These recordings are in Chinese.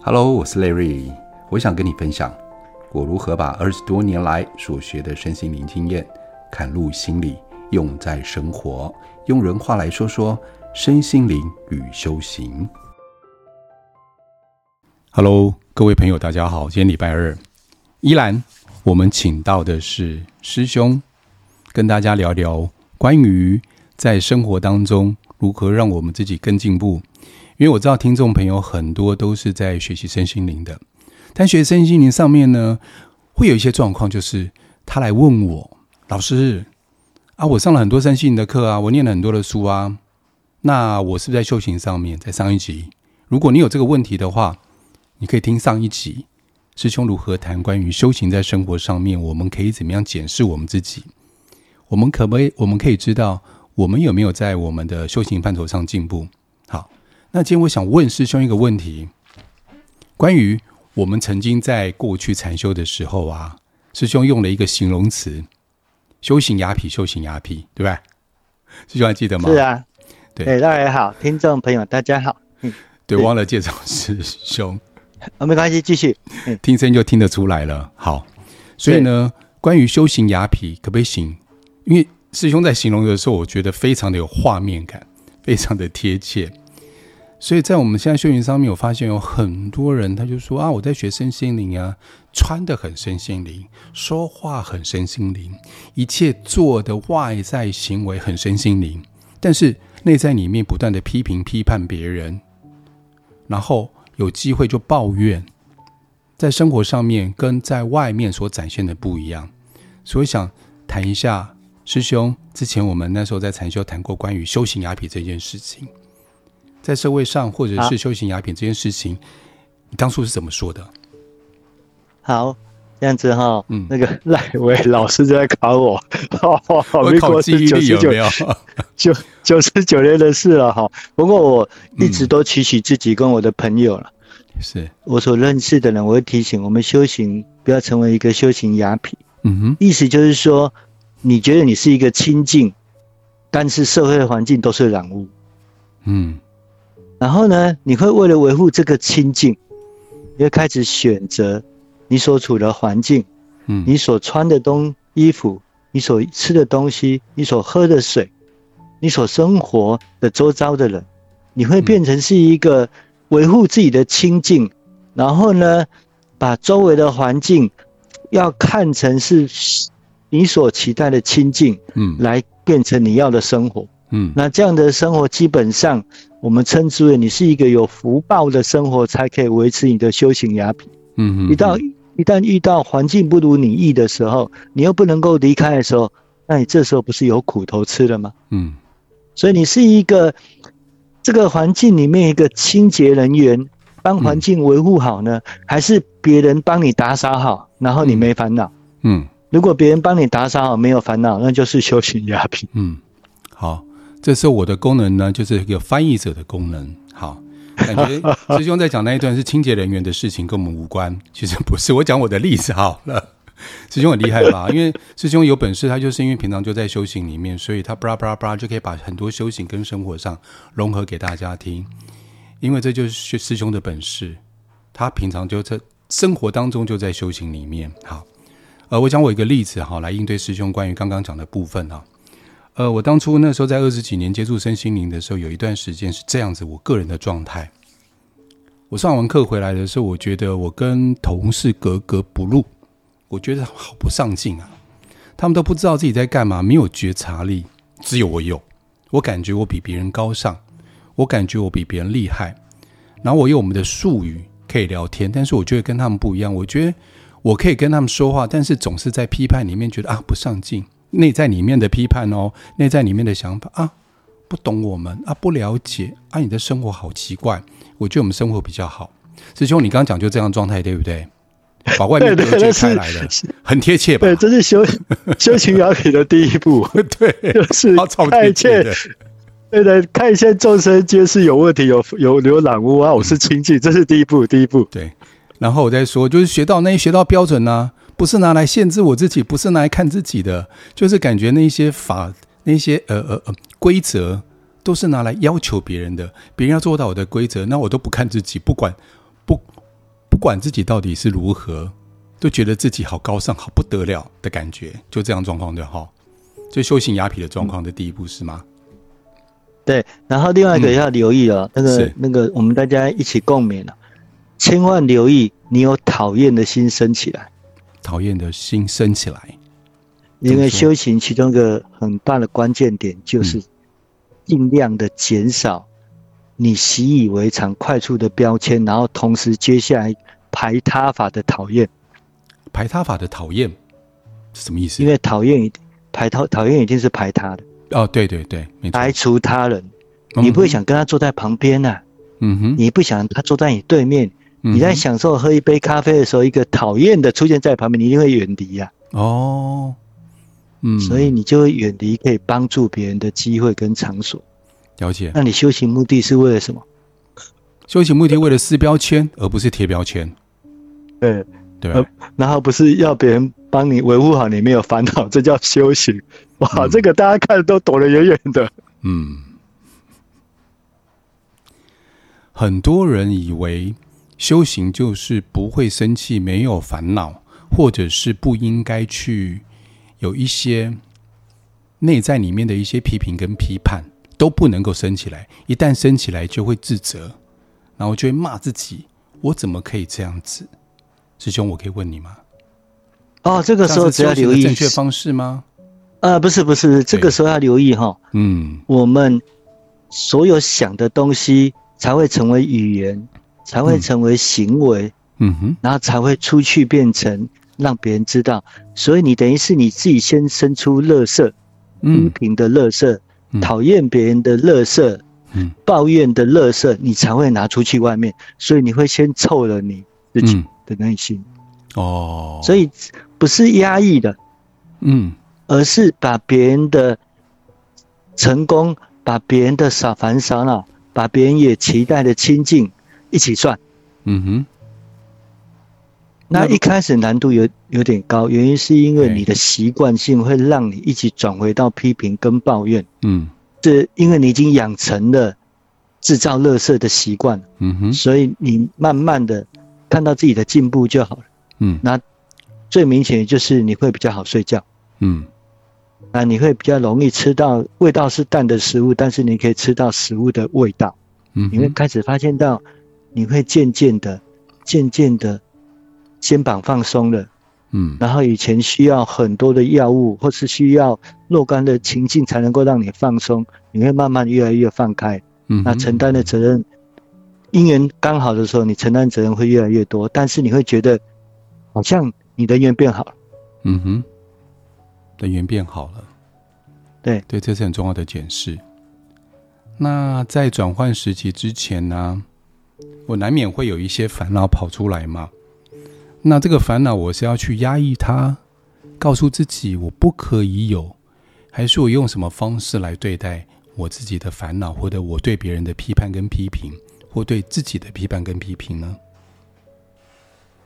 Hello，我是 Larry，我想跟你分享我如何把二十多年来所学的身心灵经验嵌入心里，用在生活。用人话来说说身心灵与修行。Hello，各位朋友，大家好，今天礼拜二，依然我们请到的是师兄，跟大家聊聊关于在生活当中如何让我们自己更进步。因为我知道听众朋友很多都是在学习身心灵的，但学身心灵上面呢，会有一些状况，就是他来问我老师啊，我上了很多身心灵的课啊，我念了很多的书啊，那我是不是在修行上面？在上一集，如果你有这个问题的话，你可以听上一集师兄如何谈关于修行在生活上面，我们可以怎么样检视我们自己？我们可不可以？我们可以知道我们有没有在我们的修行范畴上进步？好。那今天我想问师兄一个问题，关于我们曾经在过去禅修的时候啊，师兄用了一个形容词“修行哑痞”，修行哑痞，对吧？师兄还记得吗？是啊，对，对，大家好，听众朋友大家好。嗯，对，忘了介绍师兄，啊，没关系，继续。嗯，听声就听得出来了。好，所以呢，关于修行哑痞可不可以行？因为师兄在形容的时候，我觉得非常的有画面感，非常的贴切。所以在我们现在修行上面，我发现有很多人，他就说啊，我在学身心灵啊，穿的很身心灵，说话很身心灵，一切做的外在行为很身心灵，但是内在里面不断的批评批判别人，然后有机会就抱怨，在生活上面跟在外面所展现的不一样，所以想谈一下师兄，之前我们那时候在禅修谈过关于修行雅痞这件事情。在社会上，或者是修行雅痞这件事情，你当初是怎么说的？好，这样子哈，嗯，那个赖伟老师就在考我，我考记忆力有没有？九九十九年的事了哈。不过我一直都提醒自己跟我的朋友了，是我所认识的人，我会提醒我们修行不要成为一个修行雅痞。嗯哼，意思就是说，你觉得你是一个清净，但是社会环境都是染污。嗯。然后呢，你会为了维护这个清净，你会开始选择你所处的环境，嗯，你所穿的东衣服，你所吃的东西，你所喝的水，你所生活的周遭的人，你会变成是一个维护自己的清净，然后呢，把周围的环境要看成是你所期待的清净，嗯，来变成你要的生活。嗯，那这样的生活基本上，我们称之为你是一个有福报的生活，才可以维持你的修行雅品。嗯嗯。一到一旦遇到环境不如你意的时候，你又不能够离开的时候，那你这时候不是有苦头吃了吗？嗯。所以你是一个这个环境里面一个清洁人员，帮环境维护好呢，嗯、还是别人帮你打扫好，然后你没烦恼？嗯。如果别人帮你打扫好，没有烦恼，那就是修行雅品。嗯。好。这时候我的功能呢，就是一个翻译者的功能。好，感觉 师兄在讲那一段是清洁人员的事情，跟我们无关。其实不是，我讲我的例子好了。师兄很厉害吧？因为师兄有本事，他就是因为平常就在修行里面，所以他巴拉巴拉巴拉就可以把很多修行跟生活上融合给大家听。因为这就是师兄的本事，他平常就在生活当中就在修行里面。好，呃，我讲我一个例子哈，来应对师兄关于刚刚讲的部分哈。呃，我当初那时候在二十几年接触身心灵的时候，有一段时间是这样子，我个人的状态。我上完课回来的时候，我觉得我跟同事格格不入，我觉得好不上进啊。他们都不知道自己在干嘛，没有觉察力，只有我有。我感觉我比别人高尚，我感觉我比别人厉害。然后我用我们的术语可以聊天，但是我觉得跟他们不一样。我觉得我可以跟他们说话，但是总是在批判里面觉得啊，不上进。内在里面的批判哦，内在里面的想法啊，不懂我们啊，不了解啊，你的生活好奇怪。我觉得我们生活比较好。师兄，你刚刚讲就这样状态，对不对？把外面隔绝开来的，很贴切吧？对，这是修 修行哑痞的第一步。对，就是看一切，对的，看一切众生皆是有问题，有有有染污啊，我是清净，这是第一步，第一步。对，然后我再说，就是学到那些学到标准呢、啊。不是拿来限制我自己，不是拿来看自己的，就是感觉那些法、那些呃呃呃规则，都是拿来要求别人的。别人要做到我的规则，那我都不看自己，不管不不管自己到底是如何，都觉得自己好高尚、好不得了的感觉，就这样状况对哈。就修行雅痞的状况的第一步是吗？对，然后另外一个要留意哦，嗯、那个那个，我们大家一起共勉了，千万留意你有讨厌的心升起来，讨厌的心升起来，因为修行其中一个很大的关键点就是尽量的减少你习以为常、快速的标签，然后同时接下来排他法的讨厌，排他法的讨厌是什么意思？因为讨厌排他讨厌一定是排他的。哦，对对对，排除他人，你不会想跟他坐在旁边呐、啊，嗯哼，你不想他坐在你对面，你在享受喝一杯咖啡的时候，一个讨厌的出现在旁边，你一定会远离呀。哦，嗯，所以你就会远离可以帮助别人的机会跟场所。了解。那你修行目的是为了什么？修行目的为了撕标签，而不是贴标签。对对、啊，然后不是要别人帮你维护好你没有烦恼，这叫修行。哇，嗯、这个大家看都躲得远远的。嗯，很多人以为修行就是不会生气、没有烦恼，或者是不应该去有一些内在里面的一些批评跟批判都不能够升起来。一旦升起来，就会自责，然后就会骂自己：我怎么可以这样子？师兄，我可以问你吗？哦，这个时候只要留意正确方式吗？呃，不是不是，这个时候要留意哈。嗯，我们所有想的东西才会成为语言，才会成为行为。嗯哼，然后才会出去变成让别人知道。所以你等于是你自己先生出乐色，批评的乐色，讨厌别人的乐色，嗯，抱怨的乐色，你才会拿出去外面。所以你会先臭了你自己的内心。哦，所以不是压抑的，嗯。而是把别人的成功，把别人的少烦少恼，把别人也期待的亲近一起算。嗯哼。那一开始难度有有点高，原因是因为你的习惯性会让你一起转回到批评跟抱怨。嗯。这因为你已经养成了制造垃圾的习惯。嗯哼。所以你慢慢的看到自己的进步就好了。嗯。那最明显的就是你会比较好睡觉。嗯。那你会比较容易吃到味道是淡的食物，但是你可以吃到食物的味道。嗯，你会开始发现到，你会渐渐的、渐渐的肩膀放松了。嗯，然后以前需要很多的药物，或是需要若干的情境才能够让你放松，你会慢慢越来越放开。嗯，那承担的责任，因缘刚好的时候，你承担责任会越来越多，但是你会觉得好像你的缘变好了。嗯哼。人缘变好了，对对，这是很重要的检视。那在转换时期之前呢，我难免会有一些烦恼跑出来嘛。那这个烦恼，我是要去压抑它，告诉自己我不可以有，还是我用什么方式来对待我自己的烦恼，或者我对别人的批判跟批评，或对自己的批判跟批评呢？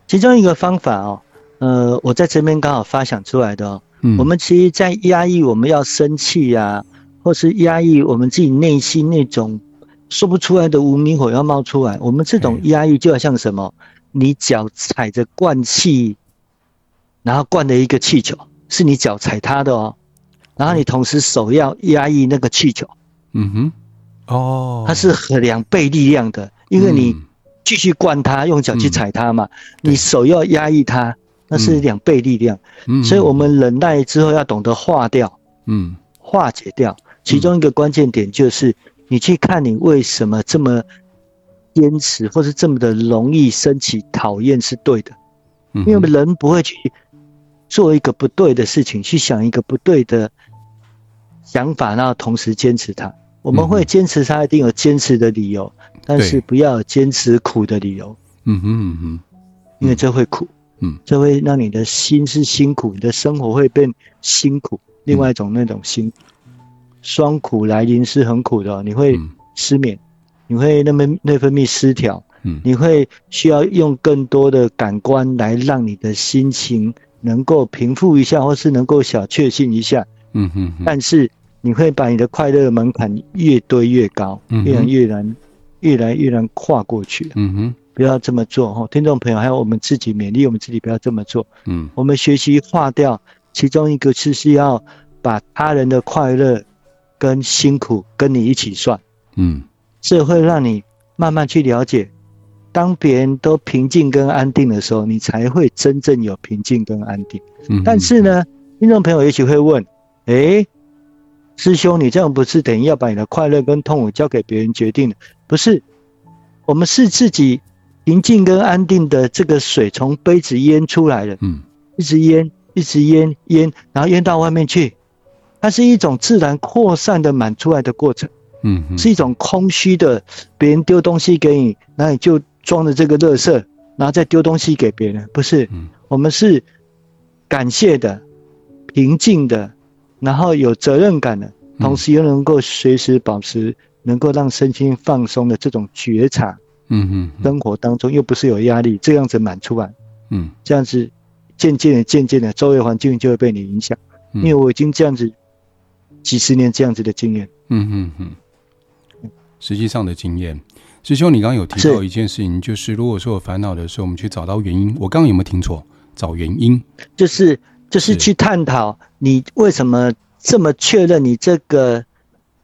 其中一个方法哦，呃，我在这边刚好发想出来的哦。嗯，我们其实，在压抑我们要生气呀，或是压抑我们自己内心那种说不出来的无名火要冒出来。我们这种压抑就好像什么？你脚踩着灌气，然后灌了一个气球，是你脚踩它的哦。然后你同时手要压抑那个气球。嗯哼，哦，它是和两倍力量的，因为你继续灌它，用脚去踩它嘛，你手要压抑它。那是两倍力量，嗯，所以我们忍耐之后要懂得化掉，嗯，化解掉。其中一个关键点就是，你去看你为什么这么坚持，或是这么的容易升起讨厌是对的，因为人不会去做一个不对的事情，去想一个不对的想法，然后同时坚持它。我们会坚持它，一定有坚持的理由，但是不要有坚持苦的理由。嗯哼嗯哼，因为这会苦。嗯，这会让你的心是辛苦，你的生活会变辛苦。另外一种那种辛苦，双苦来临是很苦的，你会失眠，你会那么内分泌失调，嗯，你会需要用更多的感官来让你的心情能够平复一下，或是能够小确幸一下，嗯哼。但是你会把你的快乐门槛越堆越高，越来越难，越来越难跨过去。嗯哼，不要这么做哈。听众朋友，还有我们自己勉励我们自己不要这么做。嗯，我们学习化掉，其中一个是是要把他人的快乐跟辛苦跟你一起算。嗯，这会让你慢慢去了解，当别人都平静跟安定的时候，你才会真正有平静跟安定。嗯，但是呢，听众朋友也许会问，诶，师兄，你这样不是等于要把你的快乐跟痛苦交给别人决定的？不是，我们是自己平静跟安定的这个水从杯子淹出来的，嗯，一直淹，一直淹，淹，然后淹到外面去，它是一种自然扩散的满出来的过程，嗯，是一种空虚的，别人丢东西给你，那你就装着这个垃圾，然后再丢东西给别人，不是，嗯。我们是感谢的，平静的。然后有责任感的，同时又能够随时保持能够让身心放松的这种觉察，嗯嗯，生活当中又不是有压力，这样子满出来，嗯，这样子渐渐的、渐渐的，周围环境就会被你影响，因为我已经这样子几十年这样子的经验，嗯嗯嗯，实际上的经验，师兄，你刚刚有提到一件事情，就是如果说有烦恼的时候，我们去找到原因，我刚刚有没有听错？找原因，就是。就是去探讨你为什么这么确认你这个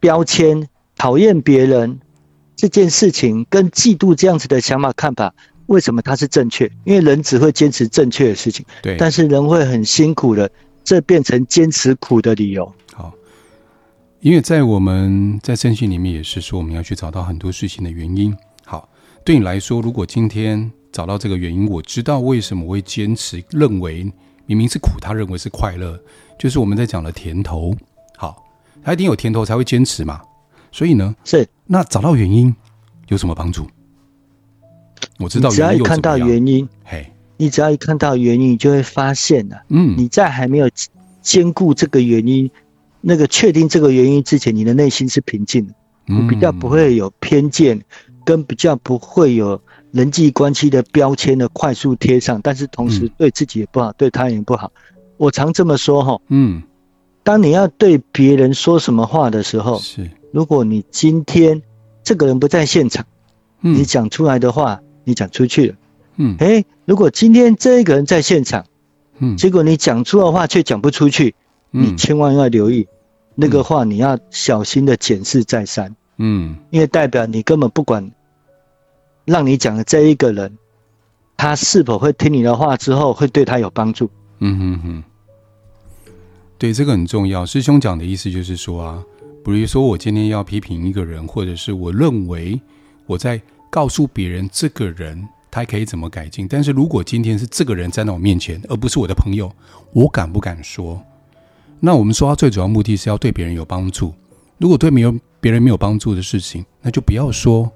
标签，讨厌别人这件事情跟嫉妒这样子的想法看法，为什么它是正确？因为人只会坚持正确的事情，对，但是人会很辛苦的，这变成坚持苦的理由。好，因为在我们在圣经里面也是说，我们要去找到很多事情的原因。好，对你来说，如果今天找到这个原因，我知道为什么我会坚持认为。明明是苦，他认为是快乐，就是我们在讲的甜头。好，他一定有甜头才会坚持嘛。所以呢，是那找到原因有什么帮助？我知道只要一看到原因，嘿，你只要一看到原因，你就会发现了。嗯，你在还没有兼顾这个原因，那个确定这个原因之前，你的内心是平静的，你比较不会有偏见，跟比较不会有。人际关系的标签的快速贴上，但是同时对自己也不好，嗯、对他人也不好。我常这么说哈，嗯，当你要对别人说什么话的时候，是，如果你今天这个人不在现场，嗯、你讲出来的话，你讲出去了，嗯，诶、欸，如果今天这个人在现场，嗯，结果你讲出的话却讲不出去，嗯，你千万要留意，那个话你要小心的检视再三，嗯，因为代表你根本不管。让你讲的这一个人，他是否会听你的话之后会对他有帮助？嗯哼哼，对，这个很重要。师兄讲的意思就是说啊，比如说我今天要批评一个人，或者是我认为我在告诉别人这个人他可以怎么改进，但是如果今天是这个人站在我面前，而不是我的朋友，我敢不敢说？那我们说话最主要目的是要对别人有帮助。如果对没有别人没有帮助的事情，那就不要说。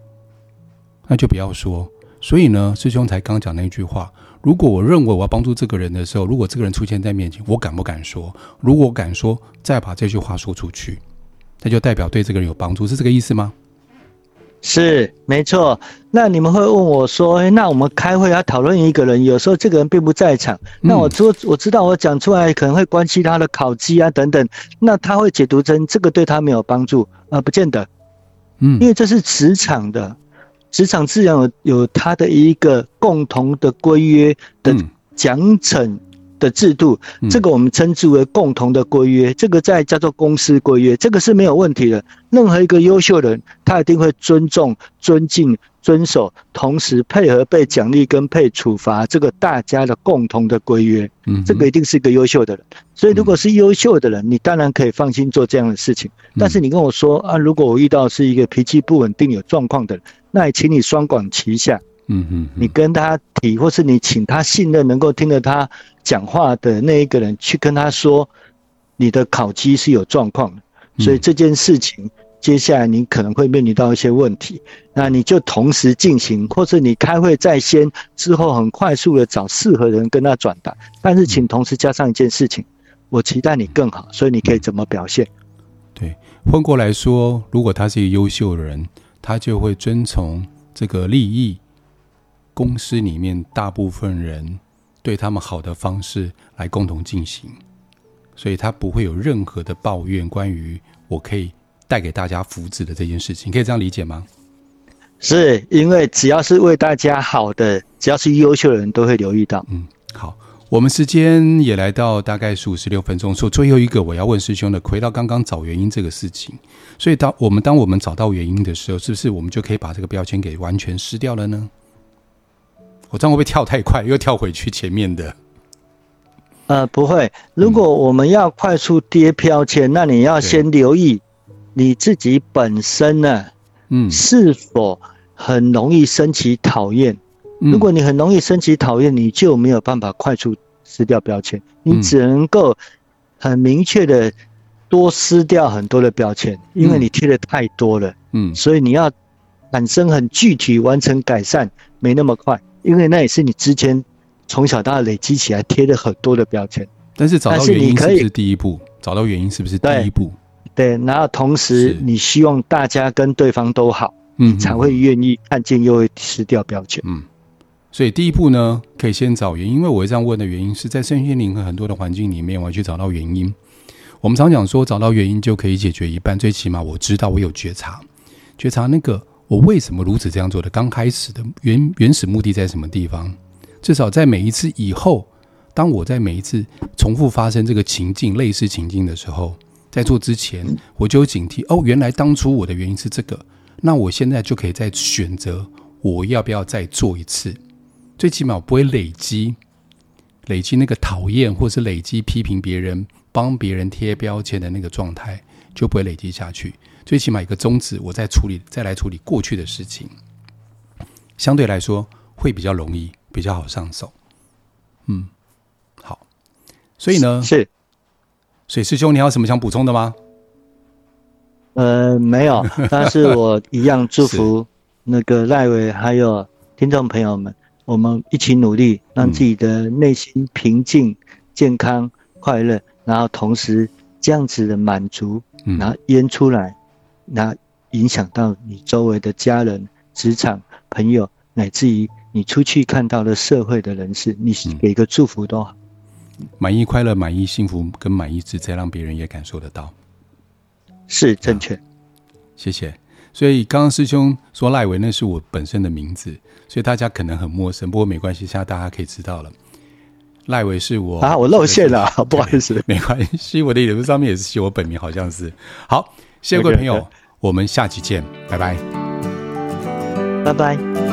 那就不要说。所以呢，师兄才刚讲那句话：如果我认为我要帮助这个人的时候，如果这个人出现在面前，我敢不敢说？如果我敢说，再把这句话说出去，那就代表对这个人有帮助，是这个意思吗？是，没错。那你们会问我说：“欸，那我们开会要讨论一个人，有时候这个人并不在场，那我说我知道我讲出来可能会关系他的考绩啊等等，那他会解读成这个对他没有帮助啊？不见得，嗯，因为这是职场的。”职场自然有有他的一个共同的规约的奖惩的制度，嗯、这个我们称之为共同的规约，这个在叫做公司规约，这个是没有问题的。任何一个优秀的人，他一定会尊重、尊敬、遵守，同时配合被奖励跟被处罚，这个大家的共同的规约，嗯，这个一定是一个优秀的人。所以，如果是优秀的人，你当然可以放心做这样的事情。但是你跟我说啊，如果我遇到是一个脾气不稳定、有状况的人。那也请你双管齐下，嗯嗯，你跟他提，或是你请他信任、能够听着他讲话的那一个人去跟他说，你的考绩是有状况的，所以这件事情接下来你可能会面临到一些问题，那你就同时进行，或是你开会在先，之后很快速的找适合的人跟他转达，但是请同时加上一件事情，我期待你更好，所以你可以怎么表现？对，换过来说，如果他是一个优秀的人。他就会遵从这个利益公司里面大部分人对他们好的方式来共同进行，所以他不会有任何的抱怨关于我可以带给大家福祉的这件事情，可以这样理解吗？是因为只要是为大家好的，只要是优秀的人都会留意到。嗯，好，我们时间也来到大概十五十六分钟，说最后一个我要问师兄的，回到刚刚找原因这个事情。所以当我们当我们找到原因的时候，是不是我们就可以把这个标签给完全撕掉了呢？我这样会不会跳太快，又跳回去前面的？呃，不会。如果我们要快速贴标签，嗯、那你要先留意你自己本身呢，嗯，是否很容易升起讨厌？嗯、如果你很容易升起讨厌，你就没有办法快速撕掉标签，你只能够很明确的多撕掉很多的标签，因为你贴的太多了，嗯，所以你要产生很具体完成改善，没那么快，因为那也是你之前从小到大累积起来贴的很多的标签。但是找到原因是不是第一步？找到原因是不是第一步？对，然后同时你希望大家跟对方都好，嗯，才会愿意看见又会撕掉标签。嗯，所以第一步呢，可以先找原因。因为我会这样问的原因是在身心灵和很多的环境里面，我要去找到原因。我们常讲说，找到原因就可以解决一半。最起码我知道我有觉察，觉察那个我为什么如此这样做的，刚开始的原原始目的在什么地方？至少在每一次以后，当我在每一次重复发生这个情境、类似情境的时候。在做之前，我就警惕哦，原来当初我的原因是这个，那我现在就可以再选择我要不要再做一次。最起码我不会累积累积那个讨厌，或是累积批评别人、帮别人贴标签的那个状态，就不会累积下去。最起码一个宗旨，我再处理，再来处理过去的事情，相对来说会比较容易，比较好上手。嗯，好，所以呢是。水师兄，你还有什么想补充的吗？呃，没有，但是我一样祝福 那个赖伟还有听众朋友们，我们一起努力，让自己的内心平静、健康、快乐，然后同时这样子的满足，然后烟出来，然后影响到你周围的家人、职场、朋友，乃至于你出去看到的社会的人士，你给个祝福都好。满意、快乐、满意、幸福跟满意自在，让别人也感受得到，是正确。谢谢。所以刚刚师兄说赖维，那是我本身的名字，所以大家可能很陌生，不过没关系，现在大家可以知道了。赖维是我啊，我露馅了，不好意思，没关系，我的脸书上面也是写我本名，好像是。好，谢谢各位朋友.我们下期见，拜拜，拜拜。